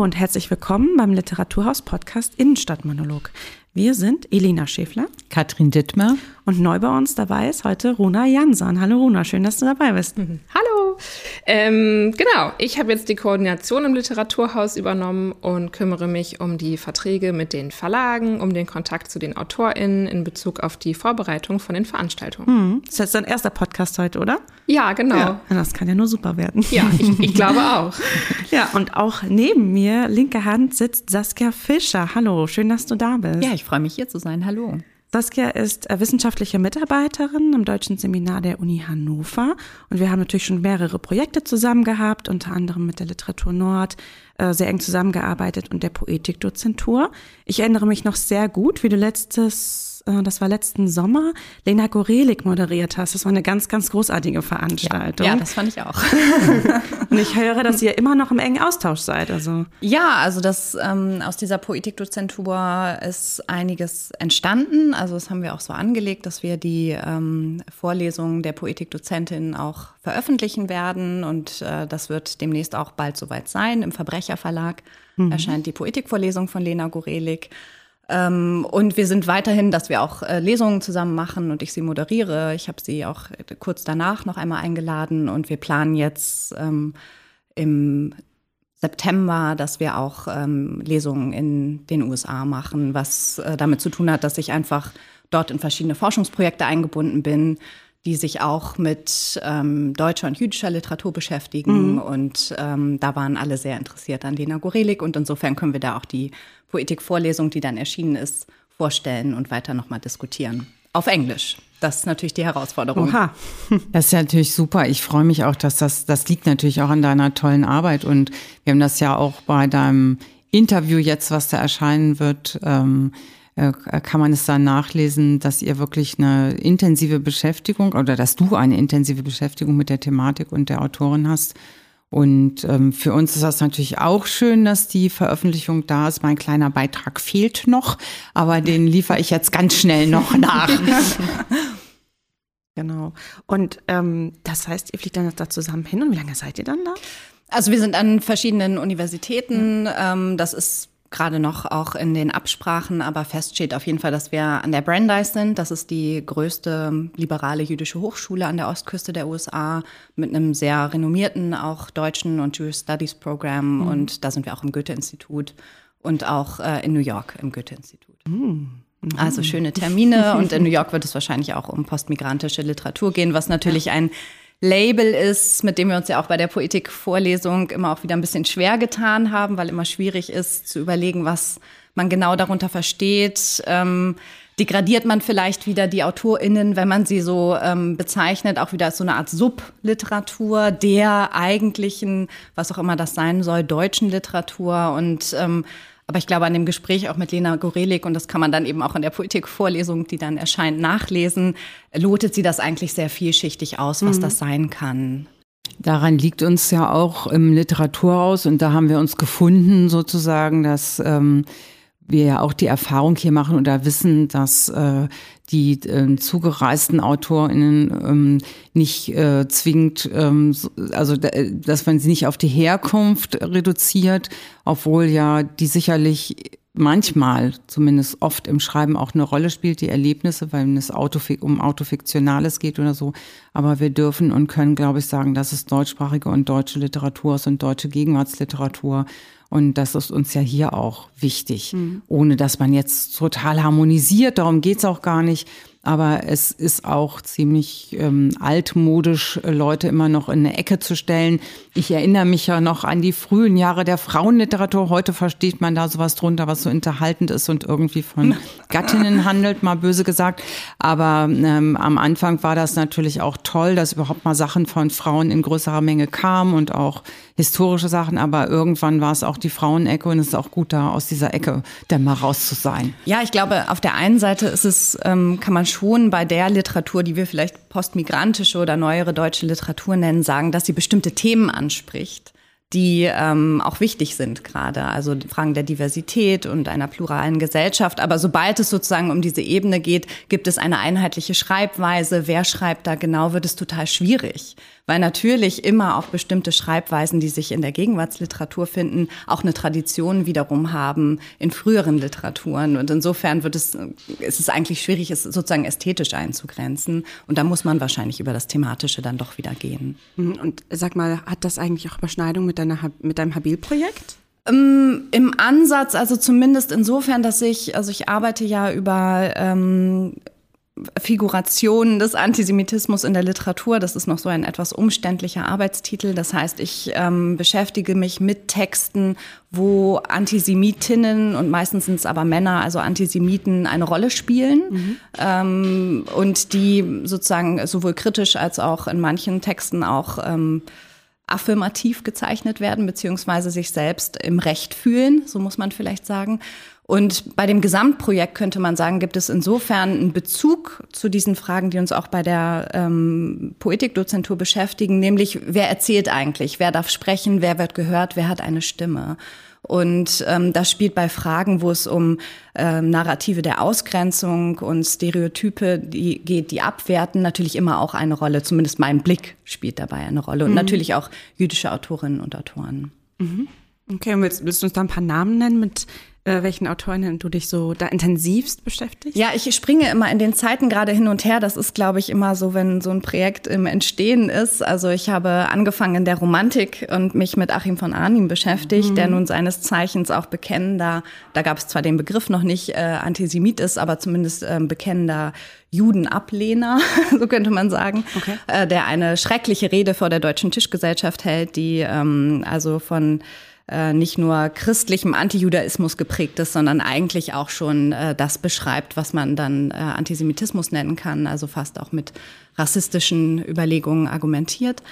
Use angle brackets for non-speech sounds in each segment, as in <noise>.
Hallo und herzlich willkommen beim Literaturhaus-Podcast Innenstadtmonolog. Wir sind Elina Schäfler, Katrin Dittmer und neu bei uns dabei ist heute Runa Jansson. Hallo Runa, schön, dass du dabei bist. Mhm. Hallo. Ähm, genau, ich habe jetzt die Koordination im Literaturhaus übernommen und kümmere mich um die Verträge mit den Verlagen, um den Kontakt zu den AutorInnen in Bezug auf die Vorbereitung von den Veranstaltungen. Mhm. Das ist jetzt dein erster Podcast heute, oder? Ja, genau. Ja, das kann ja nur super werden. Ja, ich, ich glaube auch. <laughs> ja, und auch neben mir, linke Hand, sitzt Saskia Fischer. Hallo, schön, dass du da bist. Ja, ich freue mich hier zu sein. Hallo. Saskia ist äh, wissenschaftliche Mitarbeiterin im Deutschen Seminar der Uni Hannover und wir haben natürlich schon mehrere Projekte zusammen gehabt, unter anderem mit der Literatur Nord, äh, sehr eng zusammengearbeitet und der Poetikdozentur. Ich erinnere mich noch sehr gut, wie du letztes äh, das war letzten Sommer, Lena Gorelik moderiert hast. Das war eine ganz, ganz großartige Veranstaltung. Ja, ja das fand ich auch. <laughs> Und ich höre, dass ihr immer noch im engen Austausch seid. Also. Ja, also das ähm, aus dieser Poetikdozentur ist einiges entstanden. Also das haben wir auch so angelegt, dass wir die ähm, Vorlesungen der Poetikdozentin auch veröffentlichen werden. Und äh, das wird demnächst auch bald soweit sein. Im Verbrecherverlag mhm. erscheint die Poetikvorlesung von Lena Gorelik. Ähm, und wir sind weiterhin, dass wir auch äh, Lesungen zusammen machen und ich sie moderiere. Ich habe sie auch kurz danach noch einmal eingeladen und wir planen jetzt ähm, im September, dass wir auch ähm, Lesungen in den USA machen, was äh, damit zu tun hat, dass ich einfach dort in verschiedene Forschungsprojekte eingebunden bin, die sich auch mit ähm, deutscher und jüdischer Literatur beschäftigen. Mhm. Und ähm, da waren alle sehr interessiert an Lena Gorelik. Und insofern können wir da auch die Poetikvorlesung, die dann erschienen ist, vorstellen und weiter nochmal diskutieren. Auf Englisch. Das ist natürlich die Herausforderung. Oha. <laughs> Das ist ja natürlich super. Ich freue mich auch, dass das, das liegt natürlich auch an deiner tollen Arbeit. Und wir haben das ja auch bei deinem Interview jetzt, was da erscheinen wird, ähm, äh, kann man es dann nachlesen, dass ihr wirklich eine intensive Beschäftigung oder dass du eine intensive Beschäftigung mit der Thematik und der Autorin hast. Und ähm, für uns ist das natürlich auch schön, dass die Veröffentlichung da ist. Mein kleiner Beitrag fehlt noch, aber den liefere ich jetzt ganz schnell noch nach. <laughs> genau. Und ähm, das heißt, ihr fliegt dann da zusammen hin und wie lange seid ihr dann da? Also wir sind an verschiedenen Universitäten. Ähm, das ist gerade noch auch in den Absprachen, aber fest steht auf jeden Fall, dass wir an der Brandeis sind. Das ist die größte liberale jüdische Hochschule an der Ostküste der USA mit einem sehr renommierten auch deutschen und Jewish Studies Program. Mhm. Und da sind wir auch im Goethe-Institut und auch äh, in New York im Goethe-Institut. Mhm. Also schöne Termine und in New York wird es wahrscheinlich auch um postmigrantische Literatur gehen, was natürlich ein Label ist, mit dem wir uns ja auch bei der Poetikvorlesung immer auch wieder ein bisschen schwer getan haben, weil immer schwierig ist zu überlegen, was man genau darunter versteht. Ähm, degradiert man vielleicht wieder die AutorInnen, wenn man sie so ähm, bezeichnet, auch wieder als so eine Art Subliteratur der eigentlichen, was auch immer das sein soll, deutschen Literatur und ähm, aber ich glaube, an dem Gespräch auch mit Lena Gorelik, und das kann man dann eben auch in der Politikvorlesung, die dann erscheint, nachlesen, lotet sie das eigentlich sehr vielschichtig aus, was mhm. das sein kann. Daran liegt uns ja auch im Literaturhaus, und da haben wir uns gefunden, sozusagen, dass ähm, wir ja auch die Erfahrung hier machen oder wissen, dass äh, die äh, zugereisten AutorInnen ähm, nicht äh, zwingend, ähm, also dass man sie nicht auf die Herkunft reduziert, obwohl ja die sicherlich manchmal, zumindest oft im Schreiben auch eine Rolle spielt, die Erlebnisse, weil es Autofik um Autofiktionales geht oder so. Aber wir dürfen und können, glaube ich, sagen, dass es deutschsprachige und deutsche Literatur ist und deutsche Gegenwartsliteratur. Und das ist uns ja hier auch wichtig, mhm. ohne dass man jetzt total harmonisiert, darum geht's auch gar nicht. Aber es ist auch ziemlich ähm, altmodisch, äh, Leute immer noch in eine Ecke zu stellen. Ich erinnere mich ja noch an die frühen Jahre der Frauenliteratur. Heute versteht man da sowas drunter, was so unterhaltend ist und irgendwie von <laughs> Gattinnen handelt, mal böse gesagt. Aber ähm, am Anfang war das natürlich auch toll, dass überhaupt mal Sachen von Frauen in größerer Menge kamen und auch historische Sachen. Aber irgendwann war es auch die Frauenecke und es ist auch gut, da aus dieser Ecke dann mal raus zu sein. Ja, ich glaube, auf der einen Seite ist es, ähm, kann man schon bei der Literatur, die wir vielleicht postmigrantische oder neuere deutsche Literatur nennen, sagen, dass sie bestimmte Themen anspricht die ähm, auch wichtig sind gerade. Also Fragen der Diversität und einer pluralen Gesellschaft. Aber sobald es sozusagen um diese Ebene geht, gibt es eine einheitliche Schreibweise. Wer schreibt da genau, wird es total schwierig. Weil natürlich immer auch bestimmte Schreibweisen, die sich in der Gegenwartsliteratur finden, auch eine Tradition wiederum haben in früheren Literaturen. Und insofern wird es, ist es eigentlich schwierig, es sozusagen ästhetisch einzugrenzen. Und da muss man wahrscheinlich über das Thematische dann doch wieder gehen. Und sag mal, hat das eigentlich auch Überschneidung mit deiner, mit deinem Habil-Projekt? Ähm, Im Ansatz, also zumindest insofern, dass ich, also ich arbeite ja über ähm, Figurationen des Antisemitismus in der Literatur. Das ist noch so ein etwas umständlicher Arbeitstitel. Das heißt, ich ähm, beschäftige mich mit Texten, wo Antisemitinnen und meistens sind es aber Männer, also Antisemiten, eine Rolle spielen mhm. ähm, und die sozusagen sowohl kritisch als auch in manchen Texten auch ähm, affirmativ gezeichnet werden, beziehungsweise sich selbst im Recht fühlen, so muss man vielleicht sagen. Und bei dem Gesamtprojekt könnte man sagen, gibt es insofern einen Bezug zu diesen Fragen, die uns auch bei der ähm, Poetikdozentur beschäftigen, nämlich wer erzählt eigentlich, wer darf sprechen, wer wird gehört, wer hat eine Stimme. Und ähm, das spielt bei Fragen, wo es um ähm, Narrative der Ausgrenzung und Stereotype die geht, die abwerten, natürlich immer auch eine Rolle. Zumindest mein Blick spielt dabei eine Rolle. Und mhm. natürlich auch jüdische Autorinnen und Autoren. Mhm. Okay, und willst, willst du uns da ein paar Namen nennen, mit äh, welchen Autorinnen du dich so da intensivst beschäftigst? Ja, ich springe immer in den Zeiten gerade hin und her. Das ist, glaube ich, immer so, wenn so ein Projekt im Entstehen ist. Also ich habe angefangen in der Romantik und mich mit Achim von Arnim beschäftigt, mhm. der nun seines Zeichens auch bekennender, da gab es zwar den Begriff noch nicht, äh, Antisemit ist, aber zumindest äh, bekennender Judenablehner, <laughs> so könnte man sagen, okay. äh, der eine schreckliche Rede vor der Deutschen Tischgesellschaft hält, die ähm, also von äh, nicht nur christlichem Antijudaismus geprägt ist, sondern eigentlich auch schon äh, das beschreibt, was man dann äh, Antisemitismus nennen kann, also fast auch mit rassistischen Überlegungen argumentiert.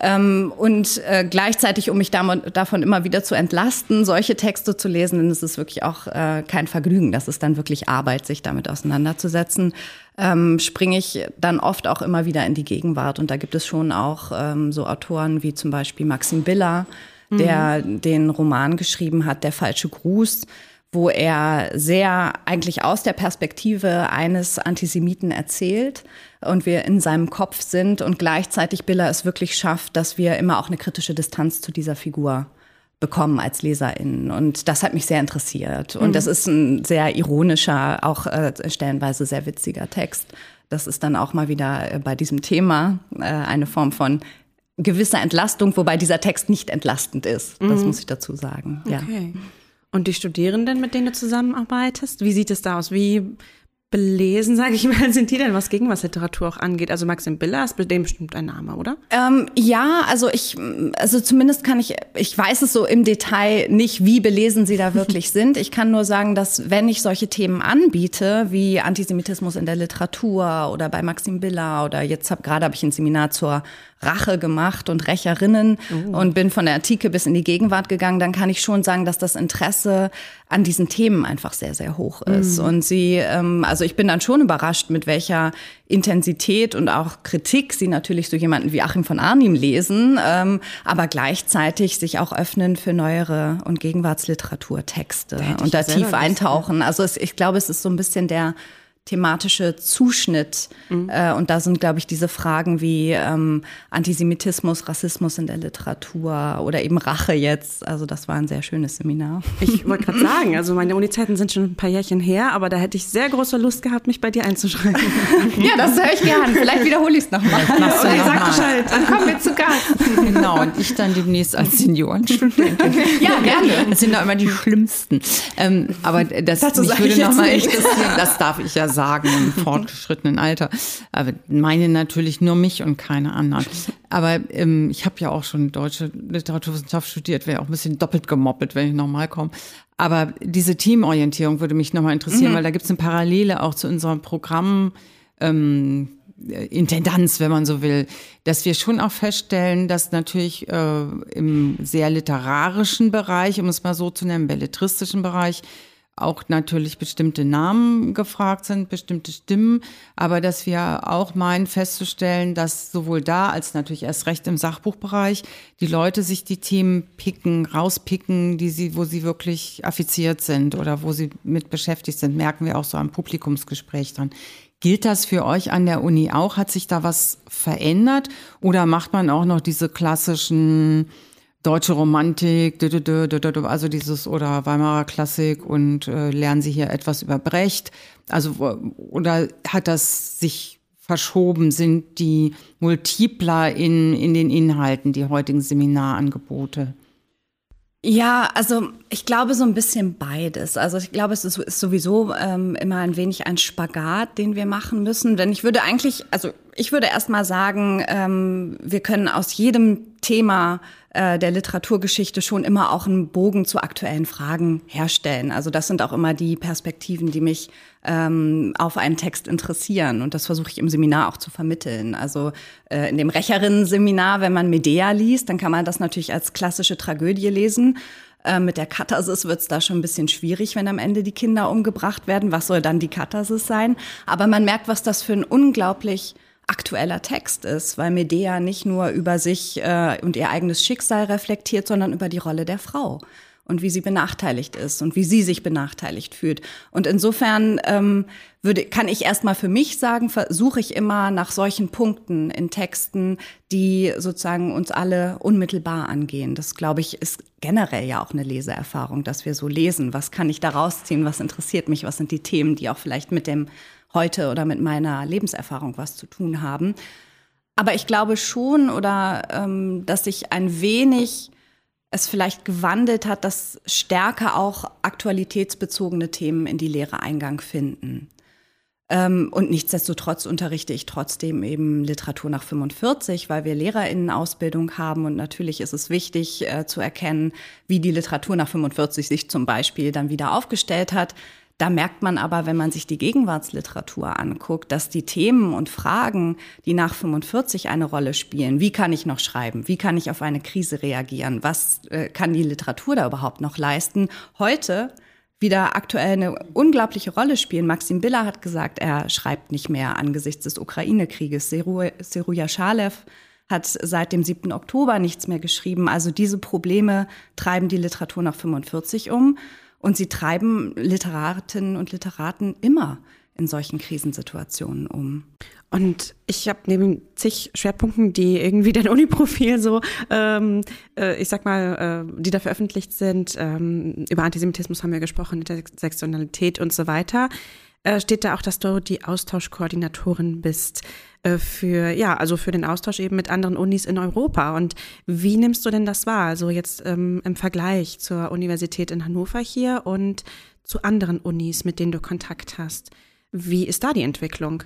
Ähm, und äh, gleichzeitig, um mich davon immer wieder zu entlasten, solche Texte zu lesen, denn es ist wirklich auch äh, kein Vergnügen, das ist dann wirklich Arbeit, sich damit auseinanderzusetzen, ähm, springe ich dann oft auch immer wieder in die Gegenwart. Und da gibt es schon auch ähm, so Autoren wie zum Beispiel Maxim Biller, der mhm. den Roman geschrieben hat, Der falsche Gruß, wo er sehr eigentlich aus der Perspektive eines Antisemiten erzählt und wir in seinem Kopf sind und gleichzeitig Biller es wirklich schafft, dass wir immer auch eine kritische Distanz zu dieser Figur bekommen als LeserInnen. Und das hat mich sehr interessiert. Und mhm. das ist ein sehr ironischer, auch äh, stellenweise sehr witziger Text. Das ist dann auch mal wieder äh, bei diesem Thema äh, eine Form von gewisser Entlastung, wobei dieser Text nicht entlastend ist. Das mhm. muss ich dazu sagen. Ja. Okay. Und die Studierenden, mit denen du zusammenarbeitest, wie sieht es da aus? Wie belesen, sage ich mal, <laughs> sind die denn, was Gegenwartsliteratur auch angeht? Also Maxim Biller ist dem bestimmt ein Name, oder? Ähm, ja, also ich, also zumindest kann ich, ich weiß es so im Detail nicht, wie belesen sie da <laughs> wirklich sind. Ich kann nur sagen, dass wenn ich solche Themen anbiete, wie Antisemitismus in der Literatur oder bei Maxim Biller oder jetzt hab, gerade habe ich ein Seminar zur Rache gemacht und Rächerinnen uh. und bin von der Antike bis in die Gegenwart gegangen, dann kann ich schon sagen, dass das Interesse an diesen Themen einfach sehr, sehr hoch ist. Mm. Und sie, ähm, also ich bin dann schon überrascht, mit welcher Intensität und auch Kritik sie natürlich so jemanden wie Achim von Arnim lesen, ähm, aber gleichzeitig sich auch öffnen für neuere und Gegenwartsliteraturtexte und da tief eintauchen. Also es, ich glaube, es ist so ein bisschen der thematische Zuschnitt. Mhm. Äh, und da sind, glaube ich, diese Fragen wie ähm, Antisemitismus, Rassismus in der Literatur oder eben Rache jetzt. Also das war ein sehr schönes Seminar. Ich wollte gerade sagen, also meine Uni-Zeiten sind schon ein paar Jährchen her, aber da hätte ich sehr große Lust gehabt, mich bei dir einzuschreiben. <laughs> ja, das höre ich gern. Vielleicht wiederhole ich es nochmal. Ja, okay, sag Bescheid. Dann kommen wir zu Gast. Genau, und ich dann demnächst als Seniorenstudentin. <laughs> ja, gerne. Das sind doch immer die schlimmsten. Ähm, aber das Dazu mich würde nochmal interessieren. Das darf ich ja sagen sagen im <laughs> fortgeschrittenen Alter. Aber meine natürlich nur mich und keine anderen. Aber ähm, ich habe ja auch schon deutsche Literaturwissenschaft studiert, wäre auch ein bisschen doppelt gemoppelt, wenn ich nochmal komme. Aber diese Teamorientierung würde mich nochmal interessieren, mhm. weil da gibt es eine Parallele auch zu unserem Programm. Ähm, Intendanz, wenn man so will, dass wir schon auch feststellen, dass natürlich äh, im sehr literarischen Bereich, um es mal so zu nennen, belletristischen Bereich, auch natürlich bestimmte Namen gefragt sind, bestimmte Stimmen, aber dass wir auch meinen festzustellen, dass sowohl da als natürlich erst recht im Sachbuchbereich die Leute sich die Themen picken, rauspicken, die sie, wo sie wirklich affiziert sind oder wo sie mit beschäftigt sind, merken wir auch so am Publikumsgespräch dran. Gilt das für euch an der Uni auch? Hat sich da was verändert oder macht man auch noch diese klassischen deutsche Romantik, also dieses oder Weimarer Klassik und äh, lernen Sie hier etwas über Brecht? Also oder hat das sich verschoben? Sind die multipler in, in den Inhalten, die heutigen Seminarangebote? Ja, also ich glaube so ein bisschen beides. Also ich glaube, es ist, sowieso ähm, immer ein wenig ein Spagat, den wir machen müssen. Denn ich würde eigentlich, also ich würde erst mal sagen, ähm, wir können aus jedem Thema äh, der Literaturgeschichte schon immer auch einen Bogen zu aktuellen Fragen herstellen. Also das sind auch immer die Perspektiven, die mich ähm, auf einen Text interessieren. Und das versuche ich im Seminar auch zu vermitteln. Also äh, in dem Recherinnen-Seminar, wenn man Medea liest, dann kann man das natürlich als klassische Tragödie lesen. Äh, mit der Katharsis wird es da schon ein bisschen schwierig, wenn am Ende die Kinder umgebracht werden. Was soll dann die Katharsis sein? Aber man merkt, was das für ein unglaublich aktueller Text ist, weil Medea nicht nur über sich äh, und ihr eigenes Schicksal reflektiert, sondern über die Rolle der Frau und wie sie benachteiligt ist und wie sie sich benachteiligt fühlt. Und insofern ähm, würde, kann ich erstmal für mich sagen, versuche ich immer nach solchen Punkten in Texten, die sozusagen uns alle unmittelbar angehen. Das, glaube ich, ist generell ja auch eine Leseerfahrung, dass wir so lesen. Was kann ich da rausziehen? Was interessiert mich? Was sind die Themen, die auch vielleicht mit dem heute oder mit meiner Lebenserfahrung was zu tun haben? Aber ich glaube schon, oder ähm, dass ich ein wenig es vielleicht gewandelt hat, dass stärker auch aktualitätsbezogene Themen in die Lehre Eingang finden. Ähm, und nichtsdestotrotz unterrichte ich trotzdem eben Literatur nach 45, weil wir Lehrerinnenausbildung haben. Und natürlich ist es wichtig äh, zu erkennen, wie die Literatur nach 45 sich zum Beispiel dann wieder aufgestellt hat. Da merkt man aber, wenn man sich die Gegenwartsliteratur anguckt, dass die Themen und Fragen, die nach 45 eine Rolle spielen, wie kann ich noch schreiben, wie kann ich auf eine Krise reagieren, was äh, kann die Literatur da überhaupt noch leisten, heute wieder aktuell eine unglaubliche Rolle spielen. Maxim Biller hat gesagt, er schreibt nicht mehr angesichts des Ukraine-Krieges. Seruja Schalev hat seit dem 7. Oktober nichts mehr geschrieben. Also diese Probleme treiben die Literatur nach 45 um. Und sie treiben Literatinnen und Literaten immer in solchen Krisensituationen um. Und ich habe neben zig Schwerpunkten, die irgendwie dein Uniprofil so, ähm, äh, ich sag mal, äh, die da veröffentlicht sind, ähm, über Antisemitismus haben wir gesprochen, Intersektionalität und so weiter, äh, steht da auch, dass du die Austauschkoordinatorin bist für, ja, also für den Austausch eben mit anderen Unis in Europa. Und wie nimmst du denn das wahr? Also jetzt ähm, im Vergleich zur Universität in Hannover hier und zu anderen Unis, mit denen du Kontakt hast. Wie ist da die Entwicklung?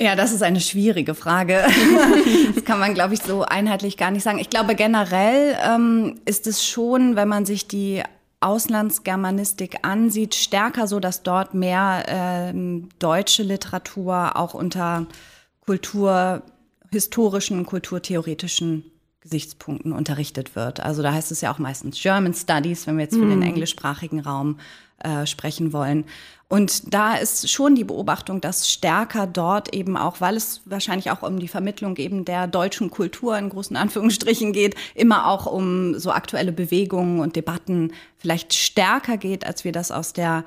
Ja, das ist eine schwierige Frage. <laughs> das kann man, glaube ich, so einheitlich gar nicht sagen. Ich glaube, generell ähm, ist es schon, wenn man sich die Auslandsgermanistik ansieht, stärker so, dass dort mehr ähm, deutsche Literatur auch unter kulturhistorischen, kulturtheoretischen Gesichtspunkten unterrichtet wird. Also da heißt es ja auch meistens German Studies, wenn wir jetzt für mm. den englischsprachigen Raum äh, sprechen wollen. Und da ist schon die Beobachtung, dass stärker dort eben auch, weil es wahrscheinlich auch um die Vermittlung eben der deutschen Kultur in großen Anführungsstrichen geht, immer auch um so aktuelle Bewegungen und Debatten vielleicht stärker geht, als wir das aus der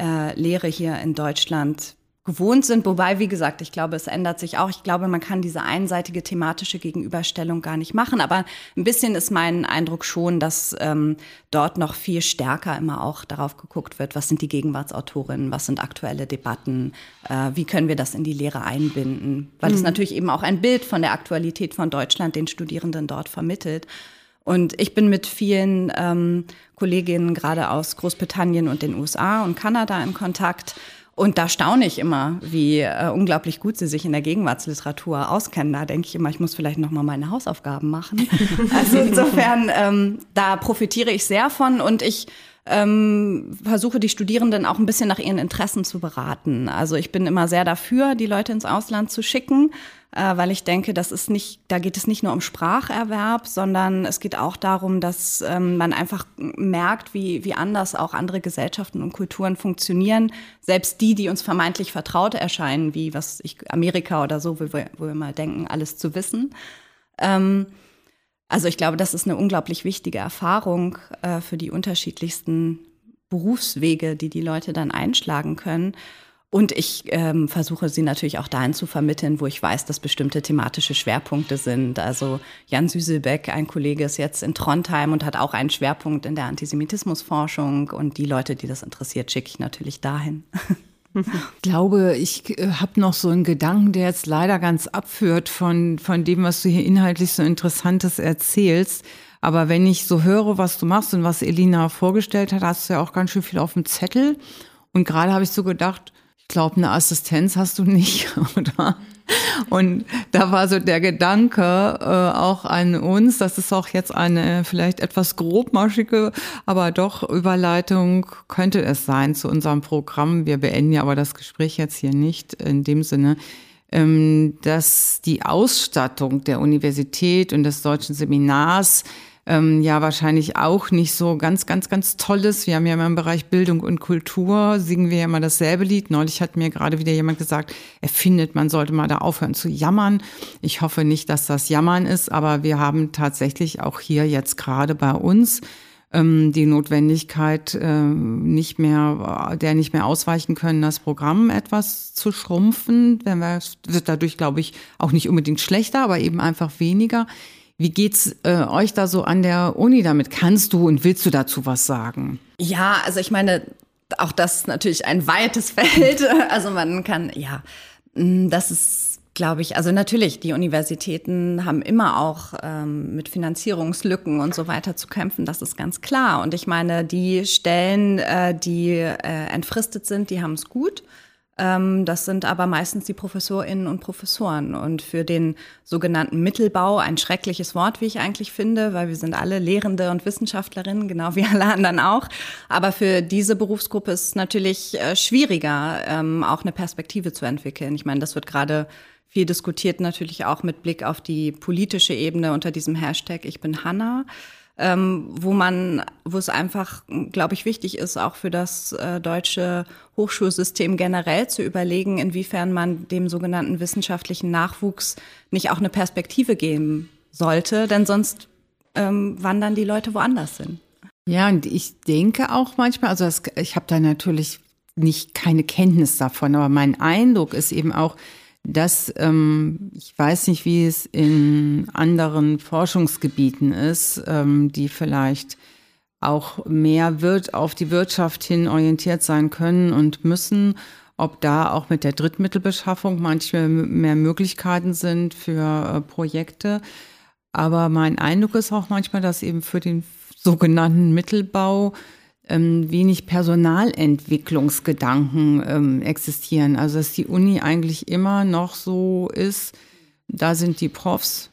äh, Lehre hier in Deutschland gewohnt sind. Wobei, wie gesagt, ich glaube, es ändert sich auch. Ich glaube, man kann diese einseitige thematische Gegenüberstellung gar nicht machen. Aber ein bisschen ist mein Eindruck schon, dass ähm, dort noch viel stärker immer auch darauf geguckt wird, was sind die Gegenwartsautorinnen, was sind aktuelle Debatten, äh, wie können wir das in die Lehre einbinden. Weil mhm. es natürlich eben auch ein Bild von der Aktualität von Deutschland den Studierenden dort vermittelt. Und ich bin mit vielen ähm, Kolleginnen gerade aus Großbritannien und den USA und Kanada in Kontakt. Und da staune ich immer, wie äh, unglaublich gut sie sich in der Gegenwartsliteratur auskennen. Da denke ich immer, ich muss vielleicht noch mal meine Hausaufgaben machen. <laughs> Also insofern, ähm, da profitiere ich sehr von und ich ähm, versuche die Studierenden auch ein bisschen nach ihren Interessen zu beraten. Also ich bin immer sehr dafür, die Leute ins Ausland zu schicken, weil ich denke, das ist nicht, da geht es nicht nur um Spracherwerb, sondern es geht auch darum, dass ähm, man einfach merkt, wie, wie anders auch andere Gesellschaften und Kulturen funktionieren. Selbst die, die uns vermeintlich vertraut erscheinen, wie was ich Amerika oder so, wo wir, wo wir mal denken, alles zu wissen. Ähm, also ich glaube, das ist eine unglaublich wichtige Erfahrung äh, für die unterschiedlichsten Berufswege, die die Leute dann einschlagen können. Und ich ähm, versuche sie natürlich auch dahin zu vermitteln, wo ich weiß, dass bestimmte thematische Schwerpunkte sind. Also Jan Süselbeck, ein Kollege, ist jetzt in Trondheim und hat auch einen Schwerpunkt in der Antisemitismusforschung. Und die Leute, die das interessiert, schicke ich natürlich dahin. Ich glaube, ich äh, habe noch so einen Gedanken, der jetzt leider ganz abführt von, von dem, was du hier inhaltlich so Interessantes erzählst. Aber wenn ich so höre, was du machst und was Elina vorgestellt hat, hast du ja auch ganz schön viel auf dem Zettel. Und gerade habe ich so gedacht, ich glaube, eine Assistenz hast du nicht, <laughs> oder? Und da war so der Gedanke äh, auch an uns, das ist auch jetzt eine vielleicht etwas grobmaschige, aber doch Überleitung könnte es sein zu unserem Programm. Wir beenden ja aber das Gespräch jetzt hier nicht in dem Sinne, ähm, dass die Ausstattung der Universität und des deutschen Seminars ähm, ja wahrscheinlich auch nicht so ganz, ganz, ganz tolles. Wir haben ja immer im Bereich Bildung und Kultur, singen wir ja immer dasselbe Lied. Neulich hat mir gerade wieder jemand gesagt, er findet, man sollte mal da aufhören zu jammern. Ich hoffe nicht, dass das Jammern ist, aber wir haben tatsächlich auch hier jetzt gerade bei uns ähm, die Notwendigkeit, äh, nicht mehr, der nicht mehr ausweichen können, das Programm etwas zu schrumpfen. Wenn wir, wird dadurch, glaube ich, auch nicht unbedingt schlechter, aber eben einfach weniger. Wie geht's äh, euch da so an der Uni damit? Kannst du und willst du dazu was sagen? Ja, also ich meine, auch das ist natürlich ein weites <laughs> Feld. Also man kann, ja, mm, das ist, glaube ich, also natürlich, die Universitäten haben immer auch ähm, mit Finanzierungslücken und so weiter zu kämpfen, das ist ganz klar. Und ich meine, die Stellen, äh, die äh, entfristet sind, die haben es gut. Ähm, das sind aber meistens die Professorinnen und Professoren. Und für den sogenannten Mittelbau, ein schreckliches Wort, wie ich eigentlich finde, weil wir sind alle Lehrende und Wissenschaftlerinnen, genau wie alle anderen auch. Aber für diese Berufsgruppe ist es natürlich äh, schwieriger, ähm, auch eine Perspektive zu entwickeln. Ich meine, das wird gerade viel diskutiert, natürlich auch mit Blick auf die politische Ebene unter diesem Hashtag Ich bin Hanna ähm, wo man, wo es einfach, glaube ich, wichtig ist, auch für das äh, deutsche Hochschulsystem generell zu überlegen, inwiefern man dem sogenannten wissenschaftlichen Nachwuchs nicht auch eine Perspektive geben sollte, denn sonst ähm, wandern die Leute woanders hin. Ja, und ich denke auch manchmal, also das, ich habe da natürlich nicht keine Kenntnis davon, aber mein Eindruck ist eben auch, dass ähm, ich weiß nicht, wie es in anderen Forschungsgebieten ist, ähm, die vielleicht auch mehr wird auf die Wirtschaft hin orientiert sein können und müssen, ob da auch mit der Drittmittelbeschaffung manchmal mehr Möglichkeiten sind für äh, Projekte. Aber mein Eindruck ist auch manchmal, dass eben für den sogenannten Mittelbau ähm, wenig Personalentwicklungsgedanken ähm, existieren. Also dass die Uni eigentlich immer noch so ist, da sind die Profs,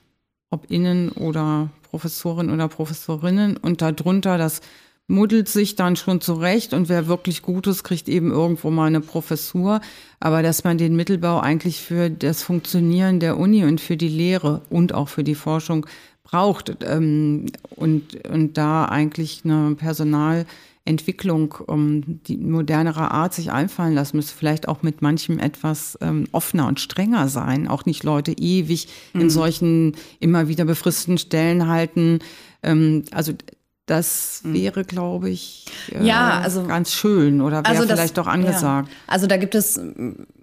ob innen oder Professoren oder Professorinnen und darunter das muddelt sich dann schon zurecht und wer wirklich Gutes kriegt eben irgendwo mal eine Professur. Aber dass man den Mittelbau eigentlich für das Funktionieren der Uni und für die Lehre und auch für die Forschung braucht ähm, und, und da eigentlich eine Personal Entwicklung um die modernere Art sich einfallen lassen müsste, vielleicht auch mit manchem etwas ähm, offener und strenger sein, auch nicht Leute ewig mhm. in solchen immer wieder befristeten Stellen halten. Ähm, also das mhm. wäre, glaube ich, äh, ja, also, ganz schön oder wäre also vielleicht doch angesagt. Ja. Also da gibt es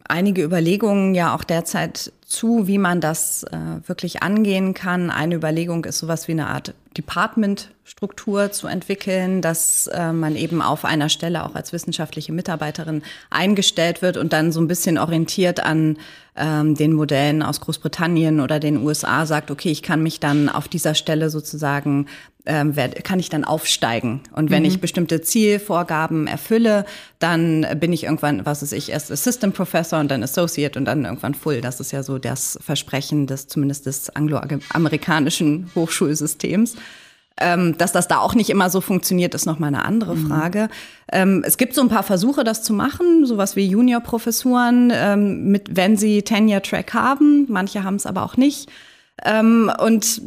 einige Überlegungen ja auch derzeit zu, wie man das äh, wirklich angehen kann. Eine Überlegung ist sowas wie eine Art Department-Struktur zu entwickeln, dass äh, man eben auf einer Stelle auch als wissenschaftliche Mitarbeiterin eingestellt wird und dann so ein bisschen orientiert an ähm, den Modellen aus Großbritannien oder den USA sagt, okay, ich kann mich dann auf dieser Stelle sozusagen ähm, kann ich dann aufsteigen. Und wenn mhm. ich bestimmte Zielvorgaben erfülle, dann bin ich irgendwann, was ist ich, erst Assistant Professor und dann Associate und dann irgendwann Full. Das ist ja so das Versprechen des zumindest des angloamerikanischen Hochschulsystems. Ähm, dass das da auch nicht immer so funktioniert, ist nochmal eine andere mhm. Frage. Ähm, es gibt so ein paar Versuche, das zu machen, sowas wie Juniorprofessuren, ähm, mit, wenn sie Tenure-Track haben. Manche haben es aber auch nicht. Ähm, und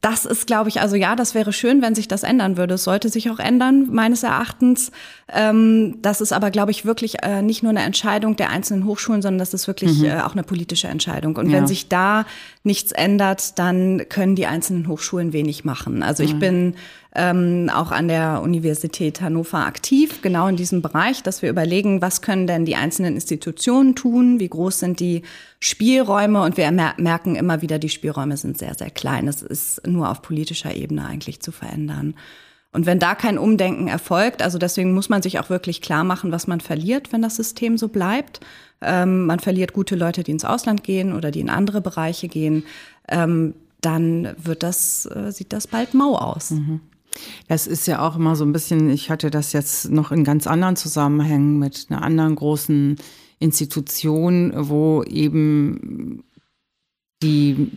das ist, glaube ich, also ja, das wäre schön, wenn sich das ändern würde. Es sollte sich auch ändern, meines Erachtens. Ähm, das ist aber, glaube ich, wirklich äh, nicht nur eine Entscheidung der einzelnen Hochschulen, sondern das ist wirklich mhm. äh, auch eine politische Entscheidung. Und ja. wenn sich da nichts ändert, dann können die einzelnen Hochschulen wenig machen. Also ich mhm. bin ähm, auch an der Universität Hannover aktiv, genau in diesem Bereich, dass wir überlegen, was können denn die einzelnen Institutionen tun, wie groß sind die Spielräume und wir merken immer wieder, die Spielräume sind sehr, sehr klein. Es ist nur auf politischer Ebene eigentlich zu verändern. Und wenn da kein Umdenken erfolgt, also deswegen muss man sich auch wirklich klar machen, was man verliert, wenn das System so bleibt. Ähm, man verliert gute Leute, die ins Ausland gehen oder die in andere Bereiche gehen. Ähm, dann wird das, äh, sieht das bald mau aus. Mhm. Das ist ja auch immer so ein bisschen, ich hatte das jetzt noch in ganz anderen Zusammenhängen mit einer anderen großen Institution, wo eben die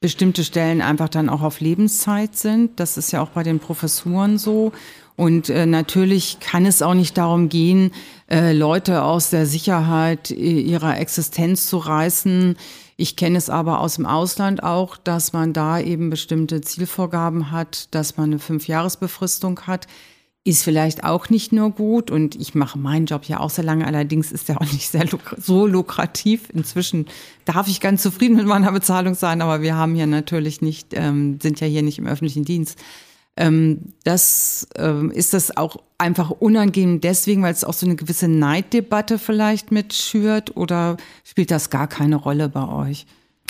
bestimmte Stellen einfach dann auch auf Lebenszeit sind. Das ist ja auch bei den Professuren so. Und äh, natürlich kann es auch nicht darum gehen, äh, Leute aus der Sicherheit ihrer Existenz zu reißen. Ich kenne es aber aus dem Ausland auch, dass man da eben bestimmte Zielvorgaben hat, dass man eine Fünfjahresbefristung hat. Ist vielleicht auch nicht nur gut und ich mache meinen Job ja auch sehr lange, allerdings ist der auch nicht sehr luk so lukrativ. Inzwischen darf ich ganz zufrieden mit meiner Bezahlung sein, aber wir haben ja natürlich nicht, ähm, sind ja hier nicht im öffentlichen Dienst. Ähm, das ähm, ist das auch einfach unangenehm deswegen, weil es auch so eine gewisse Neiddebatte vielleicht mitschürt oder spielt das gar keine Rolle bei euch?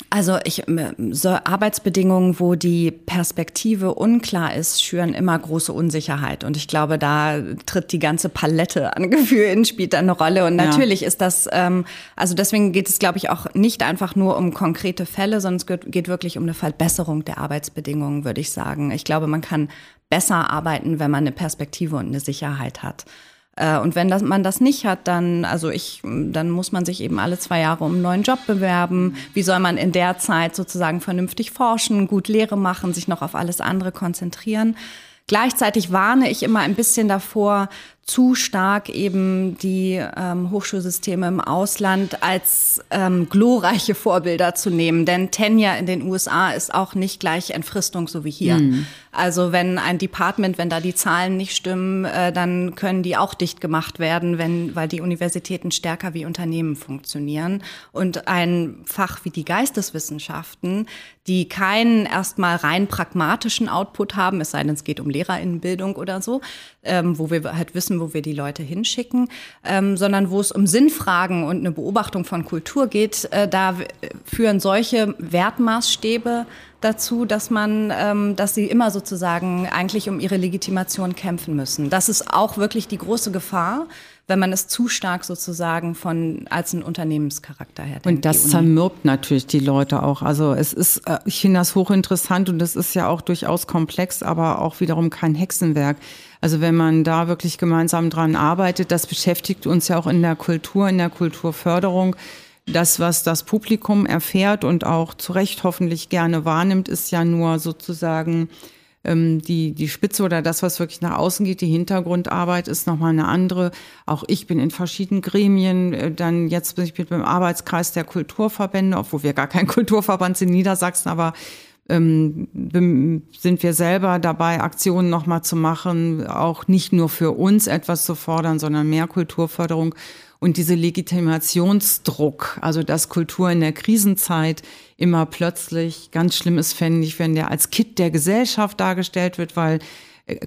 Also ich, so Arbeitsbedingungen, wo die Perspektive unklar ist, schüren immer große Unsicherheit. Und ich glaube, da tritt die ganze Palette an <laughs> Gefühlen, spielt da eine Rolle. Und natürlich ja. ist das, ähm, also deswegen geht es, glaube ich, auch nicht einfach nur um konkrete Fälle, sondern es geht, geht wirklich um eine Verbesserung der Arbeitsbedingungen, würde ich sagen. Ich glaube, man kann besser arbeiten, wenn man eine Perspektive und eine Sicherheit hat. Äh, und wenn das, man das nicht hat, dann, also ich, dann muss man sich eben alle zwei Jahre um einen neuen Job bewerben. Wie soll man in der Zeit sozusagen vernünftig forschen, gut Lehre machen, sich noch auf alles andere konzentrieren? Gleichzeitig warne ich immer ein bisschen davor, zu stark eben die ähm, Hochschulsysteme im Ausland als ähm, glorreiche Vorbilder zu nehmen. Denn Tenure in den USA ist auch nicht gleich Entfristung, so wie hier. Mhm. Also wenn ein Department, wenn da die Zahlen nicht stimmen, äh, dann können die auch dicht gemacht werden, wenn, weil die Universitäten stärker wie Unternehmen funktionieren. Und ein Fach wie die Geisteswissenschaften, die keinen erstmal rein pragmatischen Output haben, es sei denn, es geht um Lehrerinnenbildung oder so, ähm, wo wir halt wissen, wo wir die Leute hinschicken, ähm, sondern wo es um Sinnfragen und eine Beobachtung von Kultur geht, äh, da führen solche Wertmaßstäbe dazu, dass man, ähm, dass sie immer sozusagen eigentlich um ihre Legitimation kämpfen müssen. Das ist auch wirklich die große Gefahr, wenn man es zu stark sozusagen von als ein Unternehmenscharakter her. Und das zermürbt natürlich die Leute auch. Also es ist, äh, ich finde das hochinteressant und es ist ja auch durchaus komplex, aber auch wiederum kein Hexenwerk. Also wenn man da wirklich gemeinsam dran arbeitet, das beschäftigt uns ja auch in der Kultur, in der Kulturförderung. Das, was das Publikum erfährt und auch zu Recht hoffentlich gerne wahrnimmt, ist ja nur sozusagen die, die Spitze oder das, was wirklich nach außen geht, die Hintergrundarbeit ist nochmal eine andere. Auch ich bin in verschiedenen Gremien, äh, dann jetzt bin ich mit dem Arbeitskreis der Kulturverbände, obwohl wir gar kein <laughs> Kulturverband sind in Niedersachsen, aber ähm, sind wir selber dabei, Aktionen nochmal zu machen, auch nicht nur für uns etwas zu fordern, sondern mehr Kulturförderung und diese Legitimationsdruck, also dass Kultur in der Krisenzeit immer plötzlich ganz schlimm ist, fände ich, wenn der als Kit der Gesellschaft dargestellt wird, weil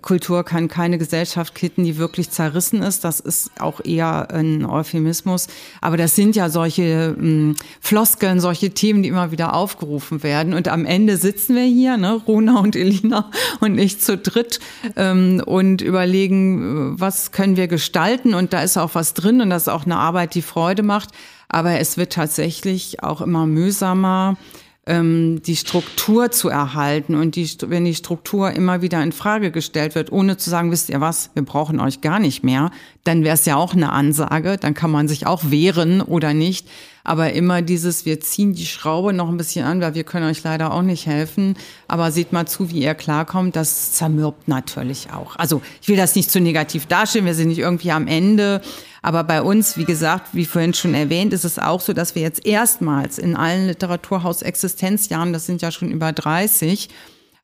Kultur kann keine Gesellschaft kitten, die wirklich zerrissen ist. Das ist auch eher ein Euphemismus. Aber das sind ja solche ähm, Floskeln, solche Themen, die immer wieder aufgerufen werden. Und am Ende sitzen wir hier, ne, Rona und Elina und ich zu dritt ähm, und überlegen, was können wir gestalten. Und da ist auch was drin und das ist auch eine Arbeit, die Freude macht. Aber es wird tatsächlich auch immer mühsamer ähm, die Struktur zu erhalten und die, wenn die Struktur immer wieder in Frage gestellt wird, ohne zu sagen, wisst ihr was, wir brauchen euch gar nicht mehr, dann wäre es ja auch eine Ansage, dann kann man sich auch wehren oder nicht. Aber immer dieses, wir ziehen die Schraube noch ein bisschen an, weil wir können euch leider auch nicht helfen. Aber seht mal zu, wie ihr klarkommt. Das zermürbt natürlich auch. Also ich will das nicht zu negativ darstellen. Wir sind nicht irgendwie am Ende. Aber bei uns, wie gesagt, wie vorhin schon erwähnt, ist es auch so, dass wir jetzt erstmals in allen Literaturhaus-Existenzjahren, das sind ja schon über 30,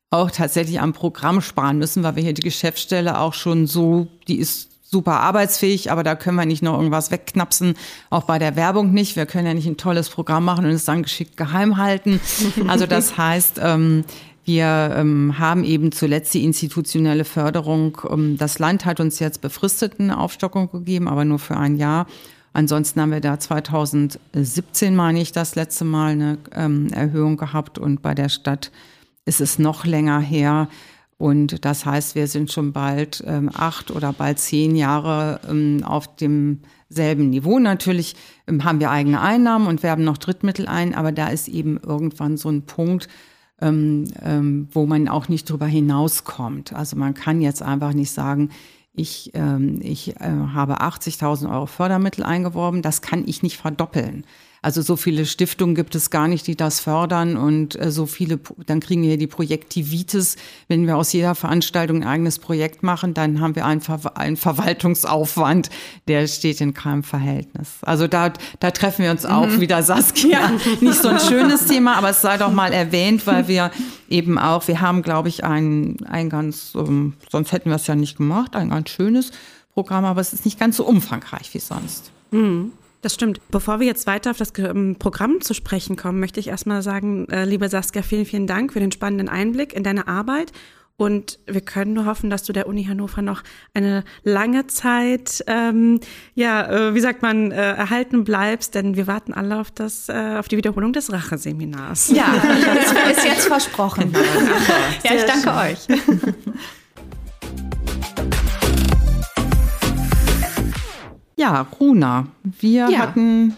auch tatsächlich am Programm sparen müssen, weil wir hier die Geschäftsstelle auch schon so, die ist super arbeitsfähig, aber da können wir nicht noch irgendwas wegknapsen, auch bei der Werbung nicht. Wir können ja nicht ein tolles Programm machen und es dann geschickt geheim halten. <laughs> Also das heißt, ähm, wir ähm, haben eben zuletzt die institutionelle Förderung. Ähm, das Land hat uns jetzt befristeten Aufstockung gegeben, aber nur für ein Jahr. Ansonsten haben wir da 2017, meine ich, das letzte Mal eine ähm, Erhöhung gehabt und bei der Stadt ist es noch länger her. Und das heißt, wir sind schon bald ähm, acht oder bald zehn Jahre ähm, auf demselben Niveau. Natürlich ähm, haben wir eigene Einnahmen und werben noch Drittmittel ein, aber da ist eben irgendwann so ein Punkt, ähm, ähm, wo man auch nicht drüber hinauskommt. Also man kann jetzt einfach nicht sagen, ich, ähm, ich äh, habe 80.000 Euro Fördermittel eingeworben, das kann ich nicht verdoppeln. Also so viele Stiftungen gibt es gar nicht, die das fördern und äh, so viele, dann kriegen wir die Projektivitis. Wenn wir aus jeder Veranstaltung ein eigenes Projekt machen, dann haben wir einen, Ver einen Verwaltungsaufwand, der steht in keinem Verhältnis. Also da, da treffen wir uns auch mhm. wieder, Saskia. <laughs> Nicht so ein schönes Thema, aber es sei doch mal erwähnt, weil wir eben auch, wir haben, glaube ich, ein, ein ganz, um, sonst hätten wir es ja nicht gemacht, ein ganz schönes Programm, aber es ist nicht ganz so umfangreich wie sonst. Mhm. Das stimmt. Bevor wir jetzt weiter auf das ähm, Programm zu sprechen kommen, möchte ich erstmal sagen, äh, liebe Saskia, vielen, vielen Dank für den spannenden Einblick in deine Arbeit. Und wir können nur hoffen, dass du der Uni Hannover noch eine lange Zeit, ähm, ja, äh, wie sagt man, äh, erhalten bleibst, denn wir warten alle auf das, äh, auf die Wiederholung des Racheseminars. Ja, <laughs> das ist jetzt versprochen. <laughs> ja, ich danke schön. euch. Ja, Runa, wir ja. hatten,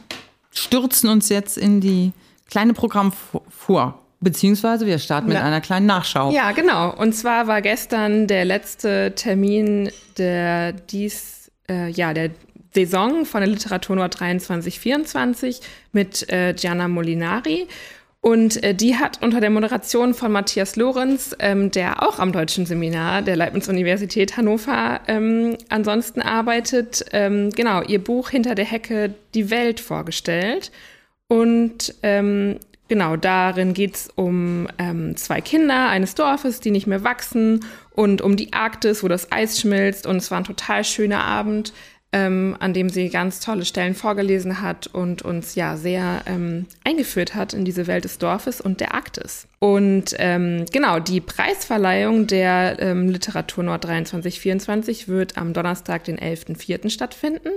stürzen uns jetzt in die kleine Programmfuhr. Beziehungsweise wir starten mit ja. einer kleinen Nachschau. Ja, genau. Und zwar war gestern der letzte Termin der dies, äh, ja, der Saison von der Literatur Nord 23, 24 mit äh, Gianna Molinari. Und äh, die hat unter der Moderation von Matthias Lorenz, ähm, der auch am deutschen Seminar der Leibniz-Universität Hannover ähm, ansonsten arbeitet, ähm, genau ihr Buch Hinter der Hecke Die Welt vorgestellt. Und ähm, genau darin geht es um ähm, zwei Kinder eines Dorfes, die nicht mehr wachsen und um die Arktis, wo das Eis schmilzt. Und es war ein total schöner Abend ähm, an dem sie ganz tolle Stellen vorgelesen hat und uns ja sehr ähm, eingeführt hat in diese Welt des Dorfes und der Arktis. Und ähm, genau, die Preisverleihung der ähm, Literatur Nord 2324 wird am Donnerstag, den 11.04. stattfinden.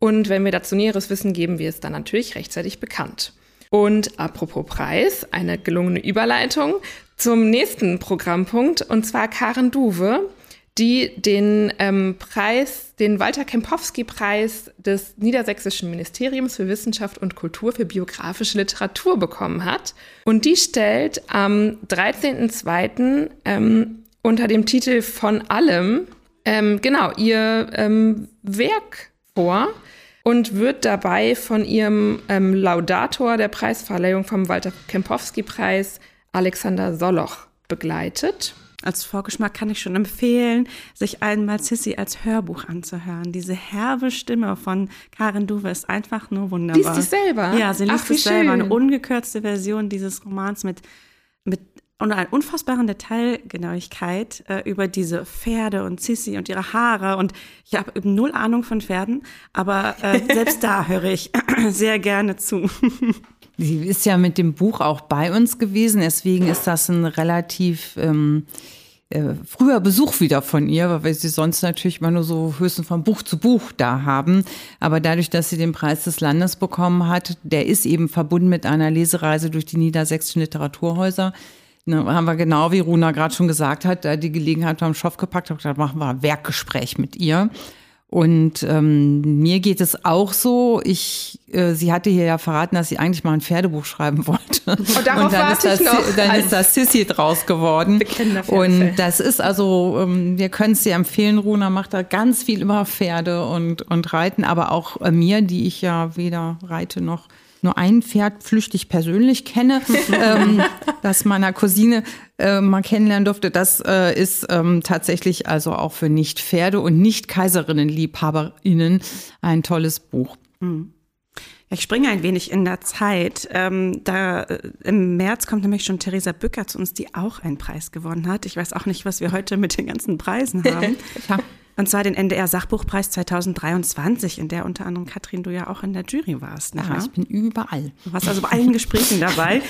Und wenn wir dazu Näheres wissen, geben wir es dann natürlich rechtzeitig bekannt. Und apropos Preis, eine gelungene Überleitung zum nächsten Programmpunkt, und zwar Karen Duwe die den ähm, Preis, den Walter Kempowski-Preis des Niedersächsischen Ministeriums für Wissenschaft und Kultur für biografische Literatur bekommen hat. Und die stellt am 13.02. Ähm, unter dem Titel Von allem ähm, genau ihr ähm, Werk vor und wird dabei von ihrem ähm, Laudator der Preisverleihung vom Walter Kempowski-Preis Alexander Soloch begleitet. Als Vorgeschmack kann ich schon empfehlen, sich einmal Sissy als Hörbuch anzuhören. Diese herbe Stimme von Karin Duwe ist einfach nur wunderbar. Liest sie selber? Ja, sie liest es selber. Eine ungekürzte Version dieses Romans mit, mit und einer unfassbaren Detailgenauigkeit äh, über diese Pferde und Sissy und ihre Haare. Und ich habe eben null Ahnung von Pferden, aber äh, selbst <laughs> da höre ich sehr gerne zu. <laughs> Sie ist ja mit dem Buch auch bei uns gewesen, deswegen ist das ein relativ ähm, äh, früher Besuch wieder von ihr, weil wir sie sonst natürlich immer nur so höchstens von Buch zu Buch da haben. Aber dadurch, dass sie den Preis des Landes bekommen hat, der ist eben verbunden mit einer Lesereise durch die niedersächsischen Literaturhäuser. Ne, haben wir genau, wie Runa gerade schon gesagt hat, die Gelegenheit beim Schopf gepackt, gesagt, machen wir ein Werkgespräch mit ihr. Und ähm, mir geht es auch so. Ich, äh, sie hatte hier ja verraten, dass sie eigentlich mal ein Pferdebuch schreiben <laughs> wollte. Und, darauf und dann, ist das, dann ist das Sissy draus geworden. Und das ist also, ähm, wir können es dir empfehlen. Runa macht da ganz viel über Pferde und, und Reiten, aber auch äh, mir, die ich ja weder reite noch nur ein Pferd flüchtig persönlich kenne, <laughs> ähm, das meiner Cousine äh, mal kennenlernen durfte. Das äh, ist ähm, tatsächlich also auch für Nicht-Pferde- und Nicht-Kaiserinnen-LiebhaberInnen ein tolles Buch. Mhm. Ich springe ein wenig in der Zeit. Ähm, da äh, im März kommt nämlich schon Theresa Bücker zu uns, die auch einen Preis gewonnen hat. Ich weiß auch nicht, was wir heute mit den ganzen Preisen haben. <laughs> ja. Und zwar den NDR Sachbuchpreis 2023, in der unter anderem Katrin du ja auch in der Jury warst. Ja, ich bin überall. Du warst also bei allen Gesprächen dabei,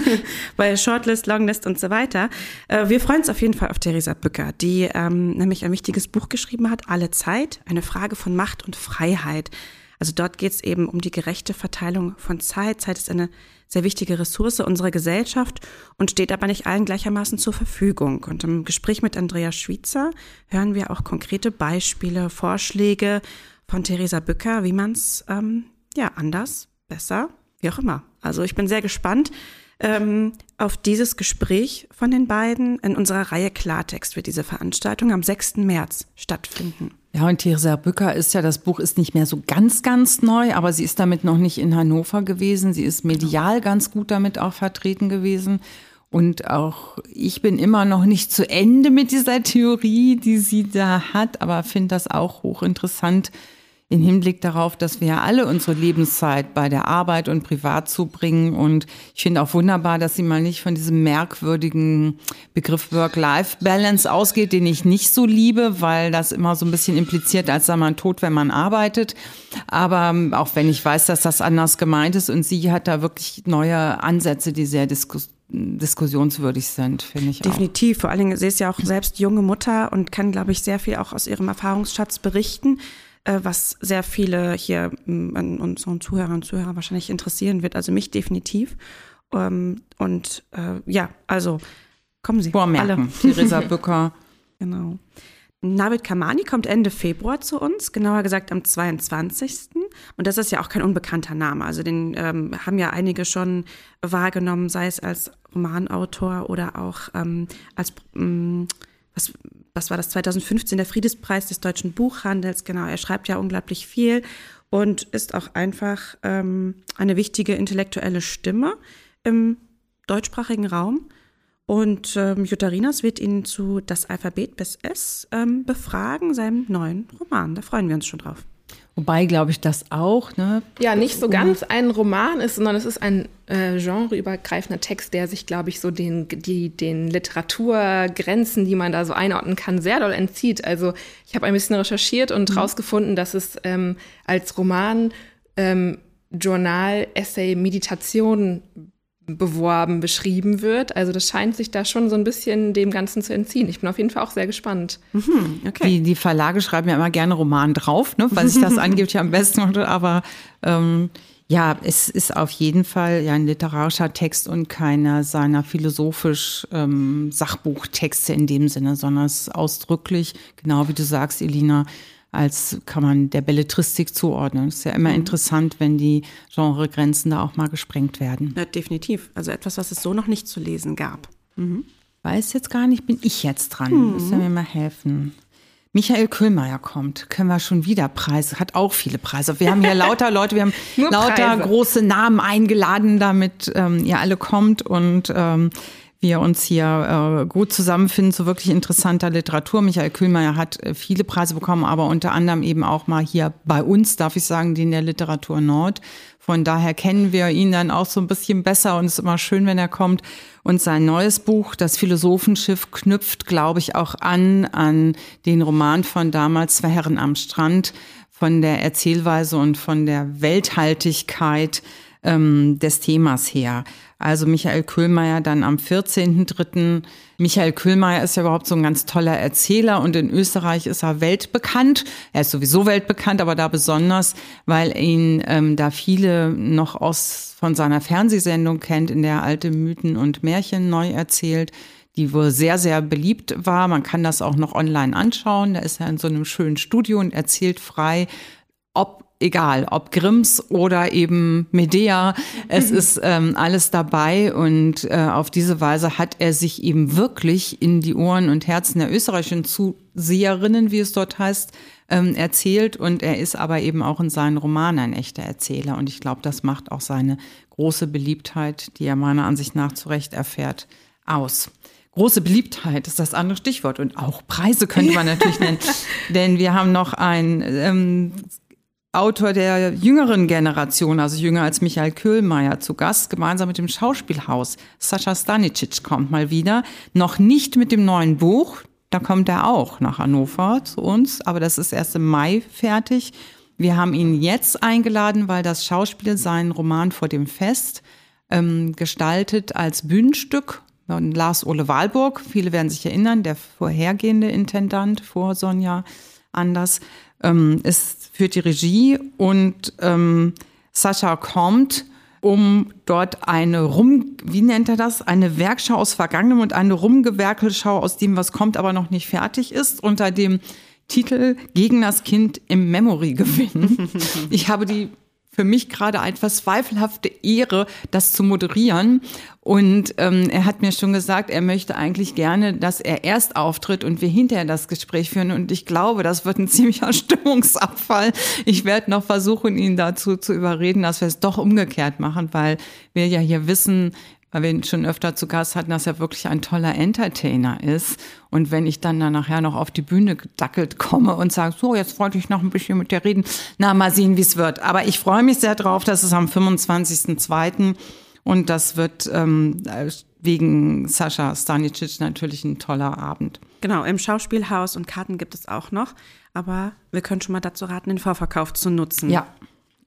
<laughs> bei Shortlist, Longlist und so weiter. Äh, wir freuen uns auf jeden Fall auf Theresa Bücker, die ähm, nämlich ein wichtiges Buch geschrieben hat, Alle Zeit, eine Frage von Macht und Freiheit. Also dort geht es eben um die gerechte Verteilung von Zeit. Zeit ist eine sehr wichtige Ressource unserer Gesellschaft und steht aber nicht allen gleichermaßen zur Verfügung. Und im Gespräch mit Andrea Schwitzer hören wir auch konkrete Beispiele, Vorschläge von Theresa Bücker, wie man es ähm, ja anders, besser, wie auch immer. Also ich bin sehr gespannt ähm, auf dieses Gespräch von den beiden. In unserer Reihe Klartext wird diese Veranstaltung am 6. März stattfinden. Ja, und Theresa Bücker ist ja, das Buch ist nicht mehr so ganz, ganz neu, aber sie ist damit noch nicht in Hannover gewesen. Sie ist medial ganz gut damit auch vertreten gewesen. Und auch ich bin immer noch nicht zu Ende mit dieser Theorie, die sie da hat, aber finde das auch hochinteressant, in Hinblick darauf, dass wir ja alle unsere Lebenszeit bei der Arbeit und privat zubringen. Und ich finde auch wunderbar, dass sie mal nicht von diesem merkwürdigen Begriff Work-Life-Balance ausgeht, den ich nicht so liebe, weil das immer so ein bisschen impliziert, als sei man tot, wenn man arbeitet. Aber ähm, auch wenn ich weiß, dass das anders gemeint ist und sie hat da wirklich neue Ansätze, die sehr diskus diskussionswürdig sind, finde ich Definitiv. Auch. Vor allen Dingen, sie ist ja auch selbst junge Mutter und kann, glaube ich, sehr viel auch aus ihrem Erfahrungsschatz berichten. Äh, was sehr viele hier mm, an unseren Zuhörern und Zuhörern wahrscheinlich interessieren wird. Also mich definitiv. Ähm, und äh, ja, also kommen Sie. Vormerken. Alle. <laughs> Theresa Bücker. genau. Navid Kamani kommt Ende Februar zu uns, genauer gesagt am 22. Und das ist ja auch kein unbekannter Name. Also den ähm, haben ja einige schon wahrgenommen, sei es als Romanautor oder auch ähm, als ähm, was, was war das 2015, der Friedenspreis des deutschen Buchhandels. Genau, er schreibt ja unglaublich viel und ist auch einfach ähm, eine wichtige intellektuelle Stimme im deutschsprachigen Raum. Und ähm, Jutta Rinas wird ihn zu Das Alphabet bis S ähm, befragen, seinem neuen Roman. Da freuen wir uns schon drauf. Wobei, glaube ich, das auch. Ne? Ja, nicht so ganz ein Roman ist, sondern es ist ein äh, genreübergreifender Text, der sich, glaube ich, so den, die, den Literaturgrenzen, die man da so einordnen kann, sehr doll entzieht. Also ich habe ein bisschen recherchiert und mhm. rausgefunden, dass es ähm, als Roman ähm, Journal, Essay, Meditation beworben, beschrieben wird. Also das scheint sich da schon so ein bisschen dem Ganzen zu entziehen. Ich bin auf jeden Fall auch sehr gespannt. Mhm, okay. die, die Verlage schreiben ja immer gerne Roman drauf, ne, weil sich das <laughs> angibt ja am besten. Aber ähm, ja, es ist auf jeden Fall ja ein literarischer Text und keiner seiner philosophisch ähm, Sachbuchtexte in dem Sinne, sondern es ist ausdrücklich, genau wie du sagst, Elina, als kann man der Belletristik zuordnen. Es ist ja immer mhm. interessant, wenn die Genregrenzen da auch mal gesprengt werden. Ja, definitiv. Also etwas, was es so noch nicht zu lesen gab. Mhm. Weiß jetzt gar nicht, bin ich jetzt dran. Mhm. Muss mir mal helfen. Michael Köhlmeier kommt, können wir schon wieder Preise, hat auch viele Preise. Wir haben hier <laughs> lauter Leute, wir haben lauter große Namen eingeladen, damit ähm, ihr alle kommt und ähm, wir uns hier äh, gut zusammenfinden zu wirklich interessanter Literatur. Michael Kühlmeier hat äh, viele Preise bekommen, aber unter anderem eben auch mal hier bei uns, darf ich sagen, den der Literatur Nord. Von daher kennen wir ihn dann auch so ein bisschen besser und es ist immer schön, wenn er kommt. Und sein neues Buch, Das Philosophenschiff, knüpft, glaube ich, auch an an den Roman von damals Zwei Herren am Strand, von der Erzählweise und von der Welthaltigkeit ähm, des Themas her. Also Michael Köhlmeier dann am 14.3. Michael Köhlmeier ist ja überhaupt so ein ganz toller Erzähler und in Österreich ist er weltbekannt. Er ist sowieso weltbekannt, aber da besonders, weil ihn ähm, da viele noch aus von seiner Fernsehsendung kennt, in der alte Mythen und Märchen neu erzählt die wohl sehr, sehr beliebt war. Man kann das auch noch online anschauen. Da ist er in so einem schönen Studio und erzählt frei, ob egal, ob Grimms oder eben Medea, es mhm. ist ähm, alles dabei und äh, auf diese Weise hat er sich eben wirklich in die Ohren und Herzen der österreichischen Zuseher Seherinnen, wie es dort heißt, ähm, erzählt. Und er ist aber eben auch in seinen Romanen ein echter Erzähler. Und ich glaube, das macht auch seine große Beliebtheit, die er meiner Ansicht nach zu Recht erfährt, aus. Große Beliebtheit ist das andere Stichwort. Und auch Preise könnte man <laughs> natürlich nennen. Denn wir haben noch ein ähm, Autor der jüngeren Generation, also jünger als Michael Köhlmeier, zu Gast, gemeinsam mit dem Schauspielhaus. Sascha Stanicic kommt mal wieder. Noch nicht mit dem neuen Buch, da kommt er auch nach Hannover zu uns, aber das ist erst im Mai fertig. Wir haben ihn jetzt eingeladen, weil das Schauspiel seinen Roman vor dem Fest ähm, gestaltet als Bühnenstück. Lars Ole Wahlburg, viele werden sich erinnern, der vorhergehende Intendant vor Sonja Anders, ähm, ist, führt die Regie und ähm, Sascha kommt, um dort eine Rum, wie nennt er das? Eine Werkschau aus Vergangenem und eine Rumgewerkelschau aus dem, was kommt, aber noch nicht fertig ist, unter dem Titel Gegen das Kind im Memory gewinnen. <laughs> Ich habe die für mich gerade etwas zweifelhafte Ehre, das zu moderieren. Und ähm, er hat mir schon gesagt, er möchte eigentlich gerne, dass er erst auftritt und wir hinterher das Gespräch führen. Und ich glaube, das wird ein <laughs> ziemlicher Stimmungsabfall. Ich werde noch versuchen, ihn dazu zu überreden, dass wir es doch umgekehrt machen, weil wir ja hier wissen, weil wir ihn schon öfter zu Gast hatten, dass er wirklich ein toller Entertainer ist. Und wenn ich dann, dann nachher noch auf die Bühne gedackelt komme und sage, so, jetzt wollte ich noch ein bisschen mit dir reden, na, mal sehen, wie es wird. Aber ich freue mich sehr drauf, dass es am 25.02. und das wird ähm, wegen Sascha Stanicic natürlich ein toller Abend. Genau, im Schauspielhaus und Karten gibt es auch noch. Aber wir können schon mal dazu raten, den Vorverkauf zu nutzen. Ja,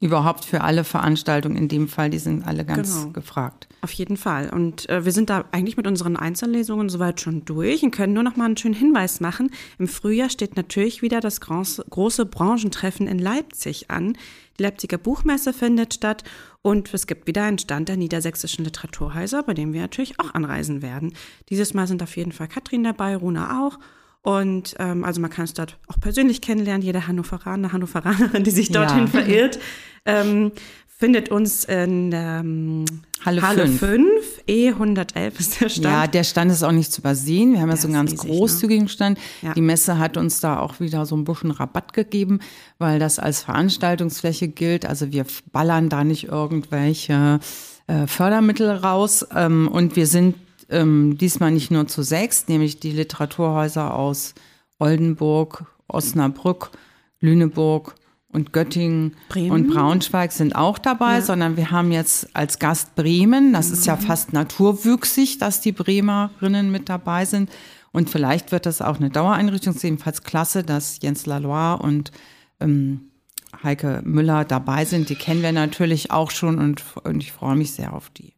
überhaupt für alle Veranstaltungen in dem Fall, die sind alle ganz Genau. gefragt. Auf jeden Fall. Und äh, wir sind da eigentlich mit unseren Einzellesungen soweit schon durch und können nur noch mal einen schönen Hinweis machen. Im Frühjahr steht natürlich wieder das große, große Branchentreffen in Leipzig an. Die Leipziger Buchmesse findet statt und es gibt wieder einen Stand der niedersächsischen Literaturhäuser, bei dem wir natürlich auch anreisen werden. Dieses Mal sind auf jeden Fall Katrin dabei, Runa auch. Und ähm, also man kann es dort auch persönlich kennenlernen. Jeder Hannoveraner, Hannoveranerin, die sich dorthin Ja. verirrt, ähm, findet uns in ähm, Halle Halle 5. 5, E111 ist der Stand. Ja, der Stand ist auch nicht zu übersehen. Wir haben ja Der so einen ganz riesig, ne? großzügigen Stand. Ja. Die Messe hat uns da auch wieder so ein bisschen Rabatt gegeben, weil das als Veranstaltungsfläche gilt. Also wir ballern da nicht irgendwelche äh, Fördermittel raus. Ähm, und wir sind ähm, diesmal nicht nur zu sechs, nämlich die Literaturhäuser aus Oldenburg, Osnabrück, Lüneburg und Göttingen Bremen. und Braunschweig sind auch dabei, sondern wir haben jetzt als Gast Bremen. Das ist ja fast naturwüchsig, dass die Bremerinnen mit dabei sind. Und vielleicht wird das auch eine Dauereinrichtung. Es ist jedenfalls klasse, dass Jens Laloy und ähm, Heike Müller dabei sind. Die kennen wir natürlich auch schon und, und ich freue mich sehr auf die.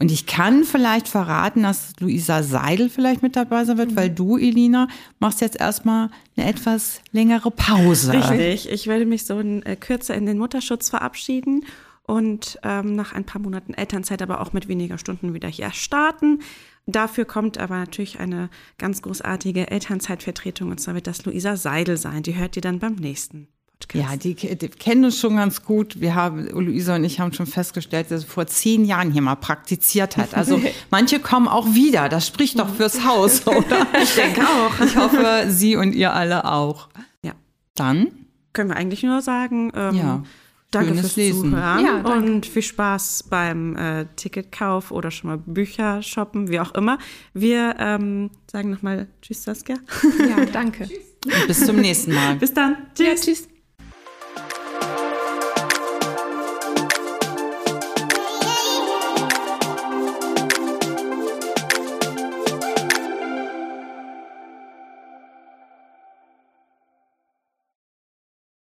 Und ich kann vielleicht verraten, dass Luisa Seidel vielleicht mit dabei sein wird, weil du, Elina, machst jetzt erstmal eine etwas längere Pause. Richtig. Ich werde mich so in, äh, kürzer in den Mutterschutz verabschieden und ähm, nach ein paar Monaten Elternzeit aber auch mit weniger Stunden wieder hier starten. Dafür kommt aber natürlich eine ganz großartige Elternzeitvertretung und zwar wird das Luisa Seidel sein. Die hört ihr dann beim nächsten Podcast. Ja, die, die kennen uns schon ganz gut. Wir haben, Luisa und ich haben schon festgestellt, dass sie vor zehn Jahren hier mal praktiziert hat. Also <laughs> manche kommen auch wieder. Das spricht doch fürs Haus, <laughs> oder? Ich denke auch. Ich hoffe, Sie und ihr alle auch. Ja. Dann, Können wir eigentlich nur sagen, ähm, Ja. danke Schönes fürs Lesen. Zuhören Ja, danke. und viel Spaß beim äh, Ticketkauf oder schon mal Bücher shoppen, wie auch immer. Wir ähm, sagen nochmal Tschüss, Saskia. Ja, danke. bis zum nächsten Mal. Bis dann. Ja, Tschüss. tschüss.